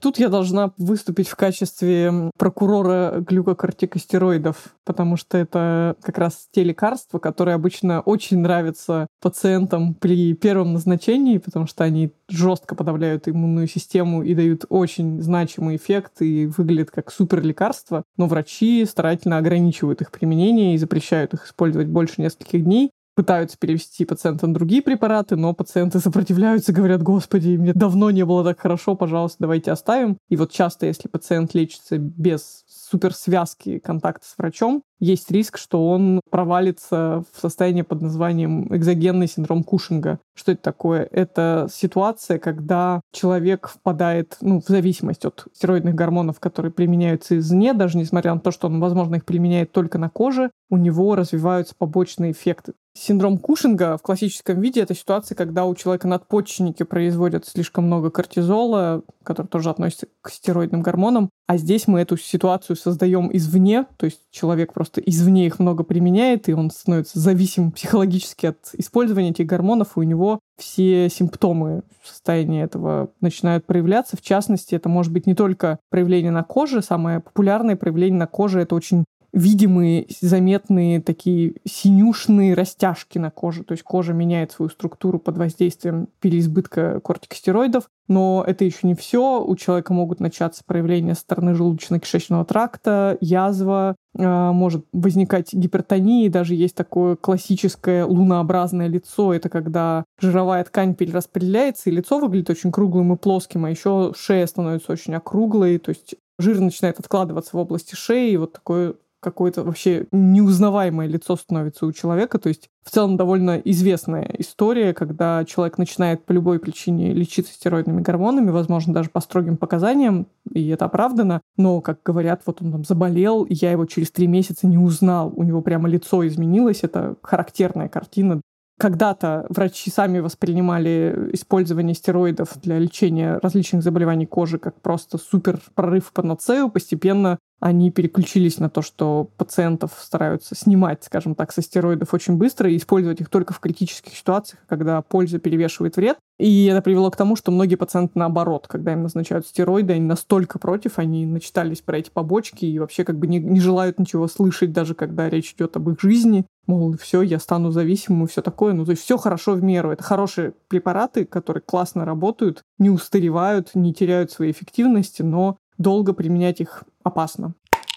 Speaker 4: Тут я должна выступить в качестве прокурора глюкокортикостероидов, потому что это как раз те лекарства, которые обычно очень нравятся пациентам при первом назначении, потому что они жестко подавляют иммунную систему и дают очень значимый эффект и выглядят как супер лекарства, но врачи старательно ограничивают их применение и запрещают их использовать больше нескольких дней, пытаются перевести пациента на другие препараты, но пациенты сопротивляются, говорят, господи, мне давно не было так хорошо, пожалуйста, давайте оставим. И вот часто, если пациент лечится без суперсвязки контакта с врачом, есть риск, что он провалится в состояние под названием экзогенный синдром Кушинга. Что это такое? Это ситуация, когда человек впадает ну, в зависимость от стероидных гормонов, которые применяются извне, даже несмотря на то, что он, возможно, их применяет только на коже, у него развиваются побочные эффекты. Синдром Кушинга в классическом виде — это ситуация, когда у человека надпочечники производят слишком много кортизола, который тоже относится к стероидным гормонам, а здесь мы эту ситуацию создаем извне, то есть человек просто извне их много применяет, и он становится зависим психологически от использования этих гормонов, и у него все симптомы состояния этого начинают проявляться. В частности, это может быть не только проявление на коже, самое популярное проявление на коже — это очень видимые, заметные такие синюшные растяжки на коже. То есть кожа меняет свою структуру под воздействием переизбытка кортикостероидов. Но это еще не все. У человека могут начаться проявления стороны желудочно-кишечного тракта, язва, э, может возникать гипертония. Даже есть такое классическое лунообразное лицо. Это когда жировая ткань перераспределяется, и лицо выглядит очень круглым и плоским, а еще шея становится очень округлой. То есть жир начинает откладываться в области шеи, и вот такое какое-то вообще неузнаваемое лицо становится у человека. То есть в целом довольно известная история, когда человек начинает по любой причине лечиться стероидными гормонами, возможно, даже по строгим показаниям, и это оправдано. Но, как говорят, вот он там заболел, и я его через три месяца не узнал. У него прямо лицо изменилось. Это характерная картина когда-то врачи сами воспринимали использование стероидов для лечения различных заболеваний кожи как просто супер прорыв панацею. Постепенно они переключились на то, что пациентов стараются снимать, скажем так, со стероидов очень быстро и использовать их только в критических ситуациях, когда польза перевешивает вред. И это привело к тому, что многие пациенты наоборот, когда им назначают стероиды, они настолько против, они начитались про эти побочки и вообще как бы не, не желают ничего слышать, даже когда речь идет об их жизни. Мол, все, я стану зависимым и все такое. Ну, то есть все хорошо в меру. Это хорошие препараты, которые классно работают, не устаревают, не теряют своей эффективности, но долго применять их опасно.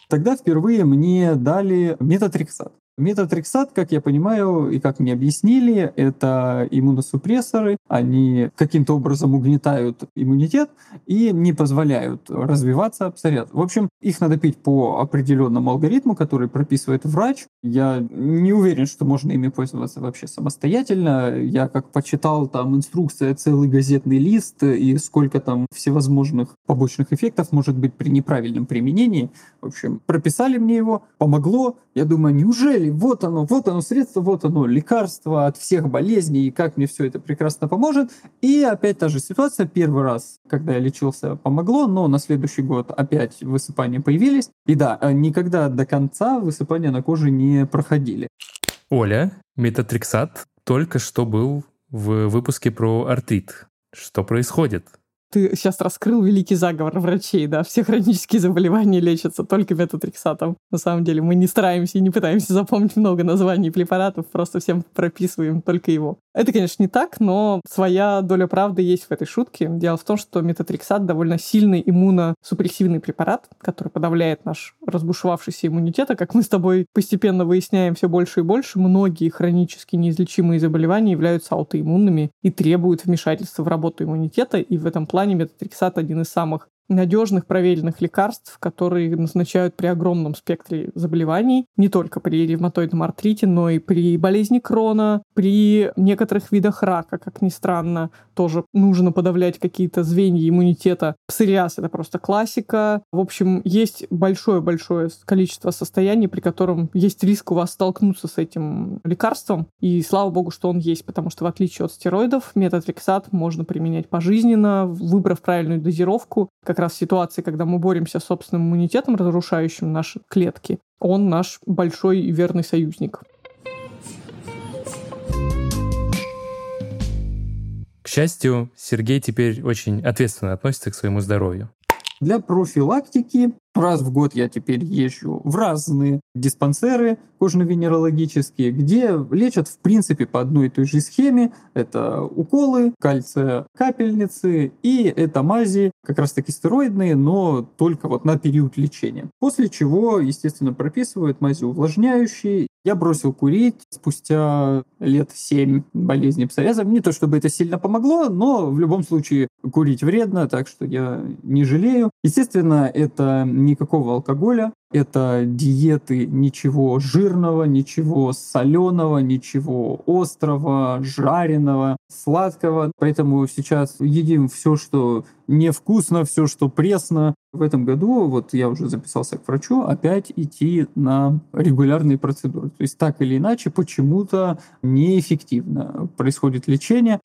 Speaker 2: Тогда впервые мне дали метатрексат. Метатрексат, как я понимаю, и как мне объяснили, это иммуносупрессоры. Они каким-то образом угнетают иммунитет и не позволяют развиваться псориазу. В общем, их надо пить по определенному алгоритму, который прописывает врач. Я не уверен, что можно ими пользоваться вообще самостоятельно. Я как почитал, там инструкция, целый газетный лист и сколько там всевозможных побочных эффектов может быть при неправильном применении. В общем, прописали мне его, помогло. Я думаю, неужели вот оно, вот оно средство, вот оно лекарство от всех болезней, и как мне все это прекрасно поможет. И опять та же ситуация. Первый раз, когда я лечился, помогло, но на следующий год опять высыпания появились. И да, э, никогда до конца высыпания на коже не проходили.
Speaker 1: Оля, метатрексат только что был в выпуске про артрит. Что происходит?
Speaker 4: Ты сейчас раскрыл великий заговор врачей, да, все хронические заболевания лечатся только метатрексатом. На самом деле мы не стараемся и не пытаемся запомнить много названий препаратов, просто всем прописываем только его. Это, конечно, не так, но своя доля правды есть в этой шутке. Дело в том, что метатрексат довольно сильный иммуносупрессивный препарат, который подавляет наш разбушевавшийся иммунитет. А как мы с тобой постепенно выясняем все больше и больше, многие хронически неизлечимые заболевания являются аутоиммунными и требуют вмешательства в работу иммунитета. И в этом плане метатрексат один из самых надежных проверенных лекарств, которые назначают при огромном спектре заболеваний, не только при ревматоидном артрите, но и при болезни Крона, при некоторых видах рака, как ни странно, тоже нужно подавлять какие-то звенья иммунитета. Псориаз — это просто классика. В общем, есть большое-большое количество состояний, при котором есть риск у вас столкнуться с этим лекарством, и слава богу, что он есть, потому что в отличие от стероидов, метатрексат можно применять пожизненно, выбрав правильную дозировку, как раз ситуации, когда мы боремся с собственным иммунитетом, разрушающим наши клетки, он наш большой и верный союзник.
Speaker 1: К счастью, Сергей теперь очень ответственно относится к своему здоровью.
Speaker 2: Для профилактики раз в год я теперь езжу в разные диспансеры кожно-венерологические, где лечат в принципе по одной и той же схеме. Это уколы, кальция капельницы и это мази, как раз таки стероидные, но только вот на период лечения. После чего, естественно, прописывают мази увлажняющие. Я бросил курить спустя лет 7 болезни псориаза. Не то чтобы это сильно помогло, но в любом случае курить вредно, так что я не жалею. Естественно, это никакого алкоголя, это диеты ничего жирного, ничего соленого, ничего острого, жареного, сладкого. Поэтому сейчас едим все, что невкусно, все, что пресно. В этом году, вот я уже записался к врачу, опять идти на регулярные процедуры. То есть так или иначе почему-то неэффективно происходит лечение.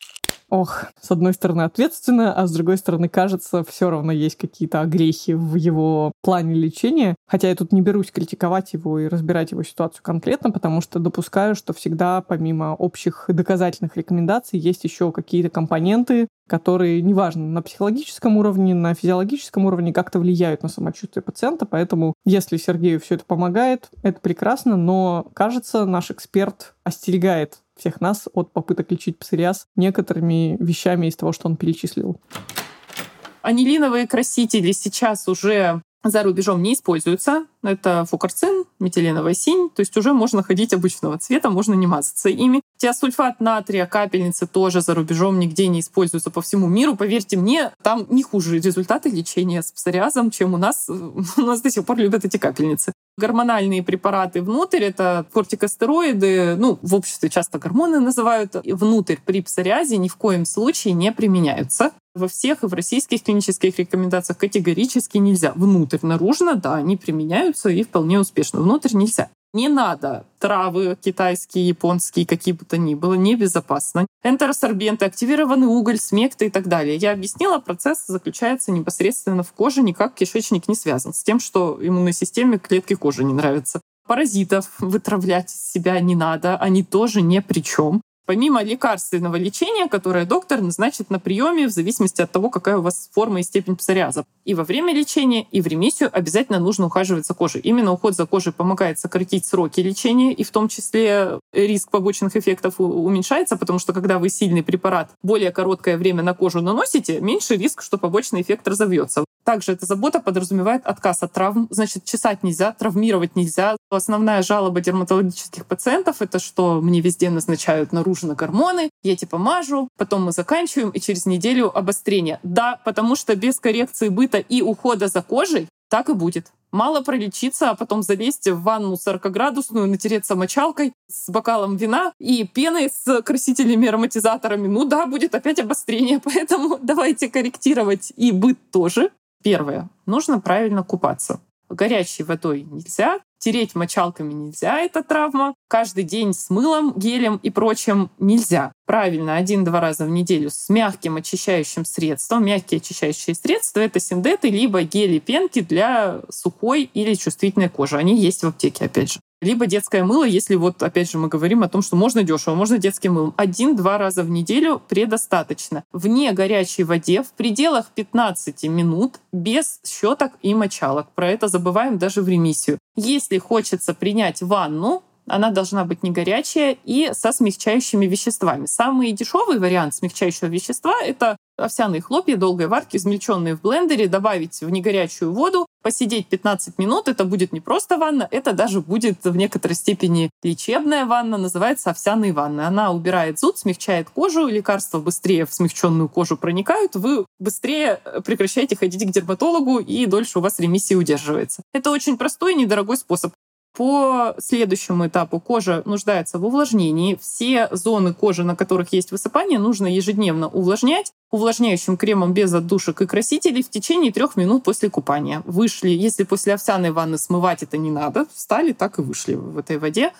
Speaker 4: Ох, с одной стороны ответственно, а с другой стороны, кажется, все равно есть какие-то огрехи в его плане лечения. Хотя я тут не берусь критиковать его и разбирать его ситуацию конкретно, потому что допускаю, что всегда помимо общих доказательных рекомендаций есть еще какие-то компоненты, которые, неважно, на психологическом уровне, на физиологическом уровне как-то влияют на самочувствие пациента. Поэтому, если Сергею все это помогает, это прекрасно, но, кажется, наш эксперт остерегает всех нас от попыток лечить псориаз некоторыми вещами из того, что он перечислил.
Speaker 3: Анилиновые красители сейчас уже за рубежом не используются это фукарцин, метиленовая синь, то есть уже можно ходить обычного цвета, можно не мазаться ими. Тиосульфат натрия, капельницы тоже за рубежом нигде не используются по всему миру. Поверьте мне, там не хуже результаты лечения с псориазом, чем у нас. У нас до сих пор любят эти капельницы. Гормональные препараты внутрь — это кортикостероиды, ну, в обществе часто гормоны называют, внутрь при псориазе ни в коем случае не применяются. Во всех и в российских клинических рекомендациях категорически нельзя. Внутрь, наружно, да, они применяются и вполне успешно. Внутрь нельзя. Не надо травы китайские, японские, какие бы то ни было, небезопасно. Энтеросорбенты, активированный уголь, смекты и так далее. Я объяснила, процесс заключается непосредственно в коже, никак кишечник не связан с тем, что иммунной системе клетки кожи не нравятся. Паразитов вытравлять из себя не надо, они тоже не при чем помимо лекарственного лечения, которое доктор назначит на приеме в зависимости от того, какая у вас форма и степень псориаза. И во время лечения, и в ремиссию обязательно нужно ухаживать за кожей. Именно уход за кожей помогает сократить сроки лечения, и в том числе риск побочных эффектов уменьшается, потому что когда вы сильный препарат более короткое время на кожу наносите, меньше риск, что побочный эффект разовьется. Также эта забота подразумевает отказ от травм. Значит, чесать нельзя, травмировать нельзя. Основная жалоба дерматологических пациентов — это что мне везде назначают наружно гормоны, я типа мажу, потом мы заканчиваем, и через неделю обострение. Да, потому что без коррекции быта и ухода за кожей так и будет. Мало пролечиться, а потом залезть в ванну 40-градусную, натереться мочалкой с бокалом вина и пеной с красителями, ароматизаторами. Ну да, будет опять обострение, поэтому давайте корректировать и быт тоже. Первое. Нужно правильно купаться. Горячей водой нельзя, тереть мочалками нельзя, это травма. Каждый день с мылом, гелем и прочим нельзя. Правильно, один-два раза в неделю с мягким очищающим средством. Мягкие очищающие средства — это синдеты, либо гели, пенки для сухой или чувствительной кожи. Они есть в аптеке, опять же. Либо детское мыло, если вот, опять же, мы говорим о том, что можно дешево, можно детским мылом. Один-два раза в неделю предостаточно. В не горячей воде в пределах 15 минут без щеток и мочалок. Про это забываем даже в ремиссию. Если хочется принять ванну, она должна быть не горячая и со смягчающими веществами. Самый дешевый вариант смягчающего вещества — это овсяные хлопья долгой варки, измельченные в блендере, добавить в негорячую воду, посидеть 15 минут. Это будет не просто ванна, это даже будет в некоторой степени лечебная ванна, называется овсяной ванной. Она убирает зуд, смягчает кожу, лекарства быстрее в смягченную кожу проникают, вы быстрее прекращаете ходить к дерматологу и дольше у вас ремиссия удерживается. Это очень простой и недорогой способ. По следующему этапу кожа нуждается в увлажнении. Все зоны кожи, на которых есть высыпание, нужно ежедневно увлажнять увлажняющим кремом без отдушек и красителей в течение трех минут после купания. Вышли, если после овсяной ванны смывать это не надо, встали, так и вышли в этой воде.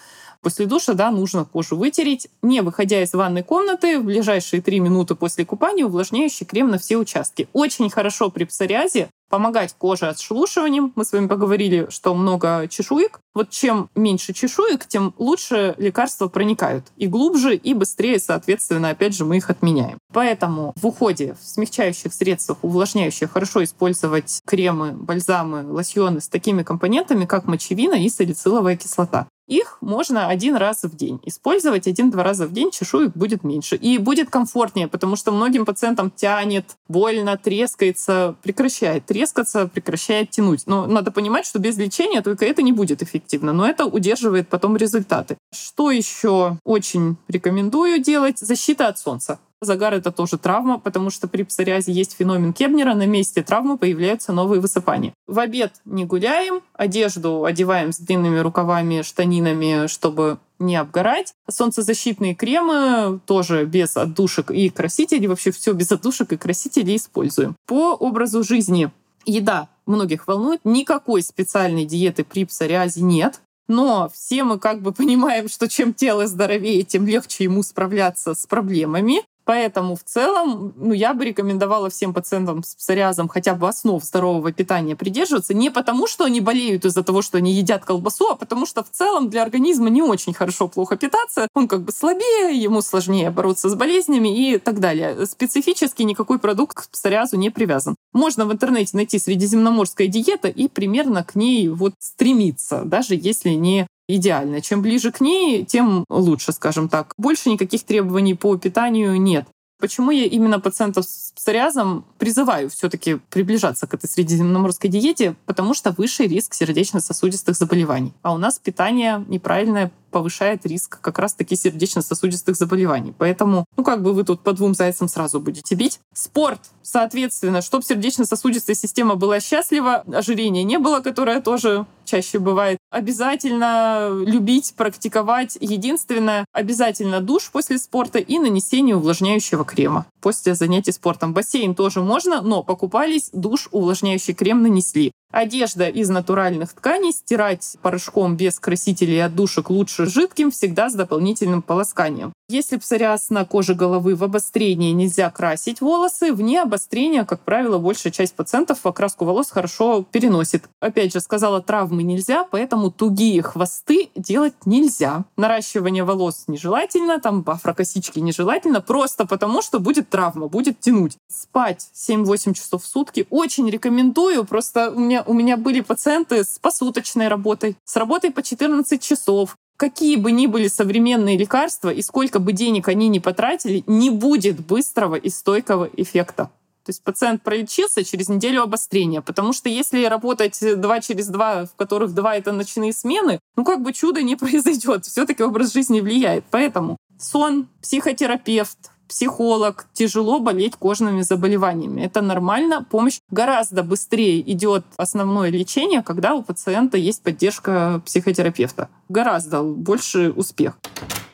Speaker 3: После душа, да, нужно кожу вытереть, не выходя из ванной комнаты, в ближайшие три минуты после купания увлажняющий крем на все участки. Очень хорошо при псориазе помогать коже отшелушиванием. Мы с вами поговорили, что много чешуек. Вот чем меньше чешуек, тем лучше лекарства проникают. И глубже, и быстрее, соответственно, опять же, мы их отменяем. Поэтому в уходе в смягчающих средствах, увлажняющих, хорошо использовать кремы, бальзамы, лосьоны с такими компонентами, как мочевина и салициловая кислота. Их можно один раз в день использовать, один-два раза в день чешуек будет меньше. И будет комфортнее, потому что многим пациентам тянет, больно, трескается, прекращает трескаться, прекращает тянуть. Но надо понимать, что без лечения только это не будет эффективно, но это удерживает потом результаты. Что еще очень рекомендую делать? Защита от солнца. Загар — это тоже травма, потому что при псориазе есть феномен Кебнера, на месте травмы появляются новые высыпания. В обед не гуляем, одежду одеваем с длинными рукавами, штанинами, чтобы не обгорать. Солнцезащитные кремы тоже без отдушек и красителей, вообще все без отдушек и красителей используем. По образу жизни еда многих волнует. Никакой специальной диеты при псориазе нет. Но все мы как бы понимаем, что чем тело здоровее, тем легче ему справляться с проблемами. Поэтому в целом ну, я бы рекомендовала всем пациентам с псориазом хотя бы основ здорового питания придерживаться. Не потому, что они болеют из-за того, что они едят колбасу, а потому что в целом для организма не очень хорошо плохо питаться. Он как бы слабее, ему сложнее бороться с болезнями и так далее. Специфически никакой продукт к псориазу не привязан. Можно в интернете найти средиземноморская диета и примерно к ней вот стремиться, даже если не идеально. Чем ближе к ней, тем лучше, скажем так. Больше никаких требований по питанию нет. Почему я именно пациентов с псориазом призываю все-таки приближаться к этой средиземноморской диете? Потому что выше риск сердечно-сосудистых заболеваний. А у нас питание неправильное повышает риск как раз-таки сердечно-сосудистых заболеваний. Поэтому, ну как бы вы тут по двум зайцам сразу будете бить. Спорт, соответственно, чтобы сердечно-сосудистая система была счастлива, ожирения не было, которое тоже чаще бывает. Обязательно любить, практиковать. Единственное, обязательно душ после спорта и нанесение увлажняющего крема после занятий спортом. Бассейн тоже можно, но покупались, душ, увлажняющий крем нанесли. Одежда из натуральных тканей стирать порошком без красителей и отдушек лучше жидким, всегда с дополнительным полосканием. Если псориаз на коже головы в обострении нельзя красить волосы, вне обострения, как правило, большая часть пациентов окраску волос хорошо переносит. Опять же, сказала, травмы нельзя, поэтому тугие хвосты делать нельзя. Наращивание волос нежелательно, там афрокосички нежелательно, просто потому, что будет травма, будет тянуть. Спать 7-8 часов в сутки очень рекомендую, просто у меня, у меня были пациенты с посуточной работой, с работой по 14 часов, какие бы ни были современные лекарства и сколько бы денег они ни потратили, не будет быстрого и стойкого эффекта. То есть пациент пролечился через неделю обострения, потому что если работать два через два, в которых два это ночные смены, ну как бы чудо не произойдет. Все-таки образ жизни влияет. Поэтому сон, психотерапевт, психолог, тяжело болеть кожными заболеваниями. Это нормально. Помощь гораздо быстрее идет основное лечение, когда у пациента есть поддержка психотерапевта. Гораздо больше успех.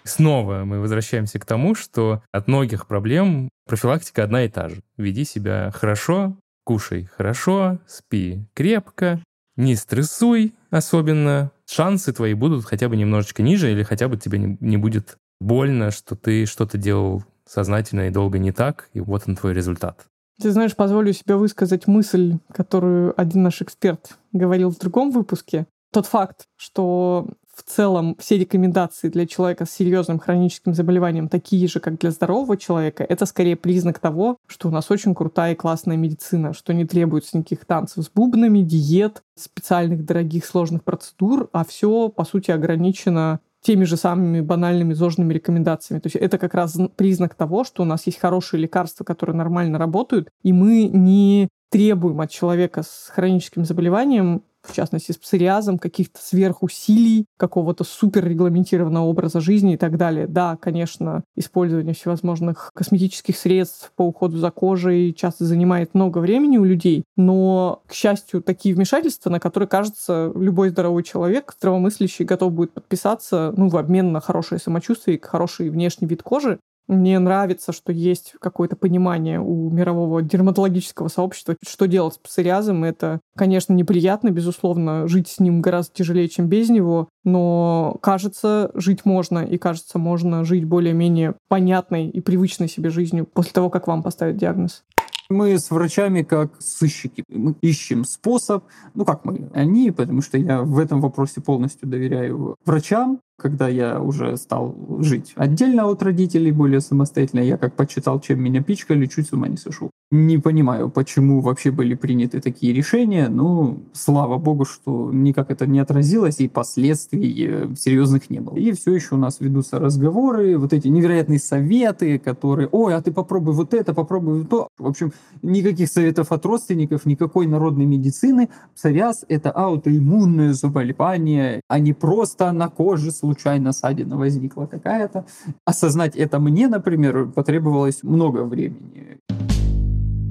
Speaker 1: Снова мы возвращаемся к тому, что от многих проблем профилактика одна и та же. Веди себя хорошо, кушай хорошо, спи крепко, не стрессуй особенно. Шансы твои будут хотя бы немножечко ниже или хотя бы тебе не будет больно, что ты что-то делал сознательно и долго не так, и вот он твой результат.
Speaker 4: Ты знаешь, позволю себе высказать мысль, которую один наш эксперт говорил в другом выпуске. Тот факт, что в целом все рекомендации для человека с серьезным хроническим заболеванием такие же, как для здорового человека, это скорее признак того, что у нас очень крутая и классная медицина, что не требуется никаких танцев с бубнами, диет, специальных дорогих сложных процедур, а все, по сути, ограничено теми же самыми банальными зожными рекомендациями. То есть это как раз признак того, что у нас есть хорошие лекарства, которые нормально работают, и мы не требуем от человека с хроническим заболеванием в частности, с псориазом, каких-то сверхусилий, какого-то суперрегламентированного образа жизни и так далее. Да, конечно, использование всевозможных косметических средств по уходу за кожей часто занимает много времени у людей, но, к счастью, такие вмешательства, на которые, кажется, любой здоровый человек, здравомыслящий, готов будет подписаться ну, в обмен на хорошее самочувствие и хороший внешний вид кожи, мне нравится, что есть какое-то понимание у мирового дерматологического сообщества, что делать с псориазом. Это, конечно, неприятно, безусловно, жить с ним гораздо тяжелее, чем без него, но кажется, жить можно, и кажется, можно жить более-менее понятной и привычной себе жизнью после того, как вам поставят диагноз.
Speaker 2: Мы с врачами как сыщики. Мы ищем способ, ну как мы, они, потому что я в этом вопросе полностью доверяю врачам, когда я уже стал жить отдельно от родителей, более самостоятельно, я как почитал, чем меня пичкали, чуть с ума не сошел. Не понимаю, почему вообще были приняты такие решения, но слава богу, что никак это не отразилось и последствий э, серьезных не было. И все еще у нас ведутся разговоры, вот эти невероятные советы, которые, ой, а ты попробуй вот это, попробуй вот то. В общем, никаких советов от родственников, никакой народной медицины. Псориаз – это аутоиммунное заболевание, а не просто на коже случайно ссадина возникла какая-то. Осознать это мне, например, потребовалось много времени.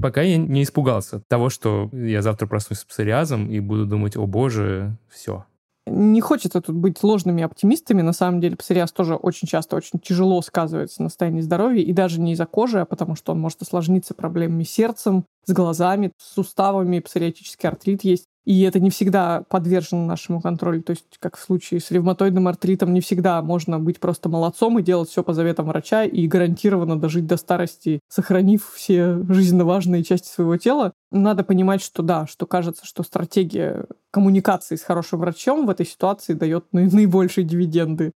Speaker 1: Пока я не испугался того, что я завтра проснусь с псориазом и буду думать, о боже, все,
Speaker 4: не хочется тут быть ложными оптимистами. На самом деле псориаз тоже очень часто очень тяжело сказывается на состоянии здоровья, и даже не из-за кожи, а потому что он может осложниться проблемами с сердцем, с глазами, с суставами, псориатический артрит есть. И это не всегда подвержено нашему контролю. То есть, как в случае с ревматоидным артритом, не всегда можно быть просто молодцом и делать все по заветам врача и гарантированно дожить до старости, сохранив все жизненно важные части своего тела. Надо понимать, что да, что кажется, что стратегия коммуникации с хорошим врачом в этой ситуации дает наибольшие дивиденды.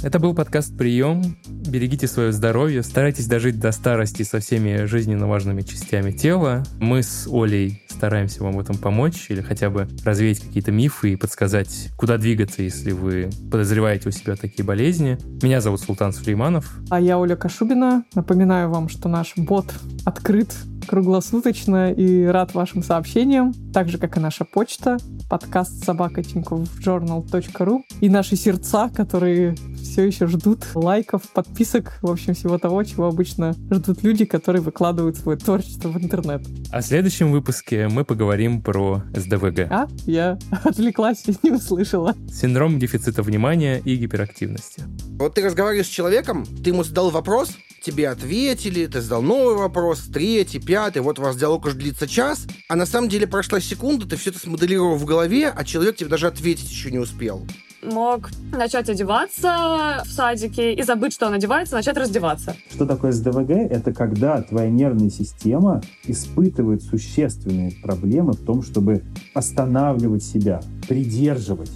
Speaker 1: Это был подкаст «Прием». Берегите свое здоровье, старайтесь дожить до старости со всеми жизненно важными частями тела. Мы с Олей постараемся вам в этом помочь или хотя бы развеять какие-то мифы и подсказать, куда двигаться, если вы подозреваете у себя такие болезни. Меня зовут Султан Сулейманов.
Speaker 4: А я Оля Кашубина. Напоминаю вам, что наш бот открыт круглосуточно и рад вашим сообщениям, так же, как и наша почта, подкаст собака journal.ru и наши сердца, которые все еще ждут лайков, подписок, в общем, всего того, чего обычно ждут люди, которые выкладывают свое творчество в интернет.
Speaker 1: А в следующем выпуске мы поговорим про СДВГ.
Speaker 4: А? Я отвлеклась и не услышала.
Speaker 1: Синдром дефицита внимания и гиперактивности.
Speaker 7: Вот ты разговариваешь с человеком, ты ему задал вопрос, тебе ответили, ты задал новый вопрос, третий, пятый, вот у вас диалог уже длится час, а на самом деле прошла секунда, ты все это смоделировал в голове, а человек тебе даже ответить еще не успел
Speaker 8: мог начать одеваться в садике и забыть, что он одевается, начать раздеваться.
Speaker 9: Что такое СДВГ? Это когда твоя нервная система испытывает существенные проблемы в том, чтобы останавливать себя, придерживать